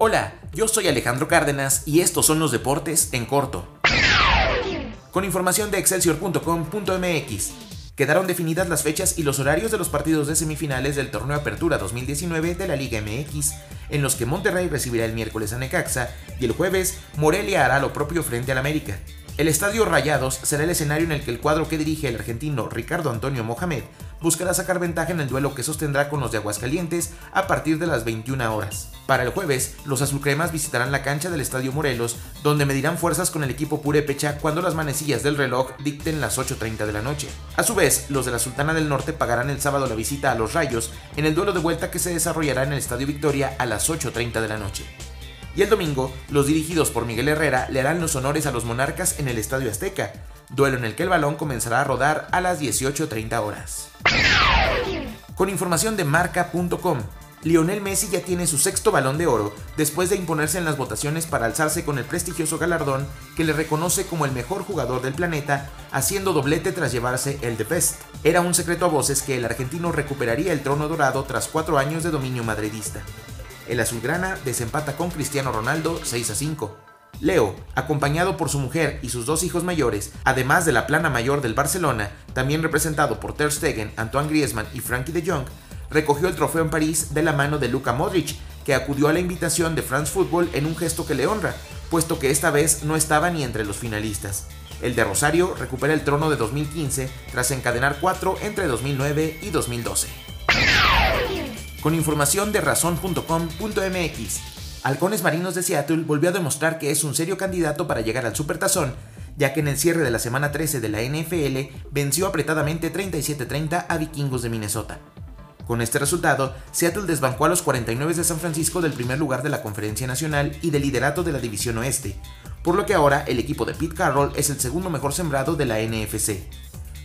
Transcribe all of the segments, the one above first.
Hola, yo soy Alejandro Cárdenas y estos son los deportes en corto. Con información de excelsior.com.mx, quedaron definidas las fechas y los horarios de los partidos de semifinales del torneo Apertura 2019 de la Liga MX, en los que Monterrey recibirá el miércoles a Necaxa y el jueves Morelia hará lo propio frente al América. El Estadio Rayados será el escenario en el que el cuadro que dirige el argentino Ricardo Antonio Mohamed buscará sacar ventaja en el duelo que sostendrá con los de Aguascalientes a partir de las 21 horas. Para el jueves, los azulcremas visitarán la cancha del Estadio Morelos, donde medirán fuerzas con el equipo Purépecha cuando las manecillas del reloj dicten las 8.30 de la noche. A su vez, los de la Sultana del Norte pagarán el sábado la visita a los Rayos en el duelo de vuelta que se desarrollará en el Estadio Victoria a las 8.30 de la noche. Y el domingo, los dirigidos por Miguel Herrera le harán los honores a los Monarcas en el Estadio Azteca, duelo en el que el balón comenzará a rodar a las 18.30 horas. Con información de marca.com, Lionel Messi ya tiene su sexto balón de oro después de imponerse en las votaciones para alzarse con el prestigioso galardón que le reconoce como el mejor jugador del planeta, haciendo doblete tras llevarse el The Best. Era un secreto a voces que el argentino recuperaría el trono dorado tras cuatro años de dominio madridista. El azulgrana desempata con Cristiano Ronaldo 6 a 5. Leo, acompañado por su mujer y sus dos hijos mayores, además de la plana mayor del Barcelona, también representado por Ter Stegen, Antoine Griezmann y Frankie de Jong, recogió el trofeo en París de la mano de Luka Modric, que acudió a la invitación de France Football en un gesto que le honra, puesto que esta vez no estaba ni entre los finalistas. El de Rosario recupera el trono de 2015 tras encadenar cuatro entre 2009 y 2012 con información de razón.com.mx. Halcones Marinos de Seattle volvió a demostrar que es un serio candidato para llegar al Supertazón, ya que en el cierre de la semana 13 de la NFL venció apretadamente 37-30 a Vikingos de Minnesota. Con este resultado, Seattle desbancó a los 49 de San Francisco del primer lugar de la Conferencia Nacional y del liderato de la División Oeste, por lo que ahora el equipo de Pete Carroll es el segundo mejor sembrado de la NFC.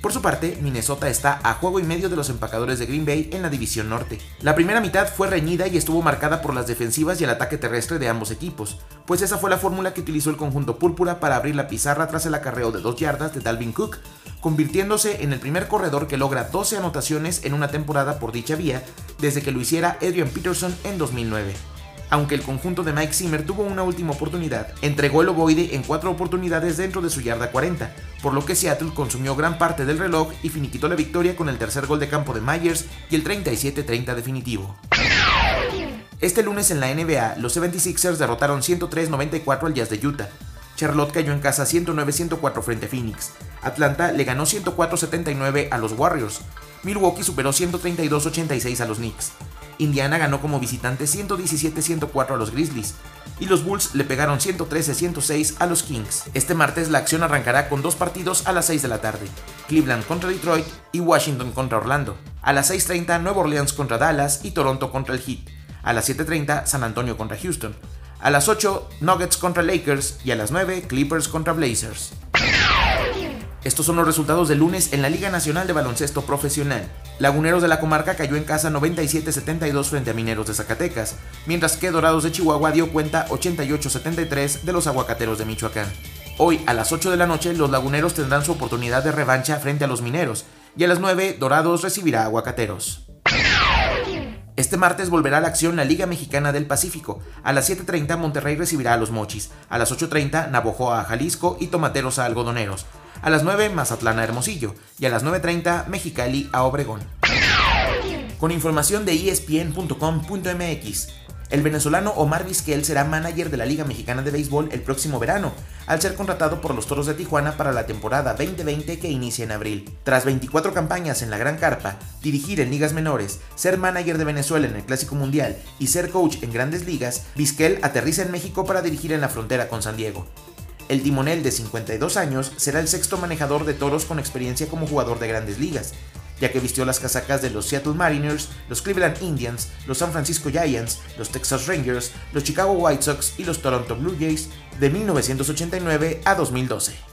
Por su parte, Minnesota está a juego y medio de los empacadores de Green Bay en la división norte. La primera mitad fue reñida y estuvo marcada por las defensivas y el ataque terrestre de ambos equipos, pues esa fue la fórmula que utilizó el conjunto púrpura para abrir la pizarra tras el acarreo de dos yardas de Dalvin Cook, convirtiéndose en el primer corredor que logra 12 anotaciones en una temporada por dicha vía desde que lo hiciera Adrian Peterson en 2009 aunque el conjunto de Mike Zimmer tuvo una última oportunidad, entregó el ovoide en cuatro oportunidades dentro de su yarda 40, por lo que Seattle consumió gran parte del reloj y finiquitó la victoria con el tercer gol de campo de Myers y el 37-30 definitivo. Este lunes en la NBA, los 76ers derrotaron 103-94 al Jazz de Utah. Charlotte cayó en casa 109-104 frente a Phoenix. Atlanta le ganó 104-79 a los Warriors. Milwaukee superó 132-86 a los Knicks. Indiana ganó como visitante 117-104 a los Grizzlies y los Bulls le pegaron 113-106 a los Kings. Este martes la acción arrancará con dos partidos a las 6 de la tarde, Cleveland contra Detroit y Washington contra Orlando. A las 6.30 Nueva Orleans contra Dallas y Toronto contra el Heat. A las 7.30 San Antonio contra Houston. A las 8 Nuggets contra Lakers y a las 9 Clippers contra Blazers. Estos son los resultados del lunes en la Liga Nacional de Baloncesto Profesional. Laguneros de la comarca cayó en casa 97-72 frente a Mineros de Zacatecas, mientras que Dorados de Chihuahua dio cuenta 88-73 de los Aguacateros de Michoacán. Hoy a las 8 de la noche los Laguneros tendrán su oportunidad de revancha frente a los Mineros, y a las 9 Dorados recibirá Aguacateros. Este martes volverá a la acción la Liga Mexicana del Pacífico. A las 7.30 Monterrey recibirá a los Mochis. A las 8.30 Navojoa a Jalisco y Tomateros a Algodoneros. A las 9 Mazatlán a Hermosillo. Y a las 9.30 Mexicali a Obregón. Con información de espn.com.mx. El venezolano Omar Vizquel será manager de la Liga Mexicana de Béisbol el próximo verano, al ser contratado por los Toros de Tijuana para la temporada 2020 que inicia en abril. Tras 24 campañas en la Gran Carpa, dirigir en ligas menores, ser manager de Venezuela en el Clásico Mundial y ser coach en grandes ligas, Vizquel aterriza en México para dirigir en la frontera con San Diego. El timonel de 52 años será el sexto manejador de toros con experiencia como jugador de grandes ligas, ya que vistió las casacas de los Seattle Mariners, los Cleveland Indians, los San Francisco Giants, los Texas Rangers, los Chicago White Sox y los Toronto Blue Jays de 1989 a 2012.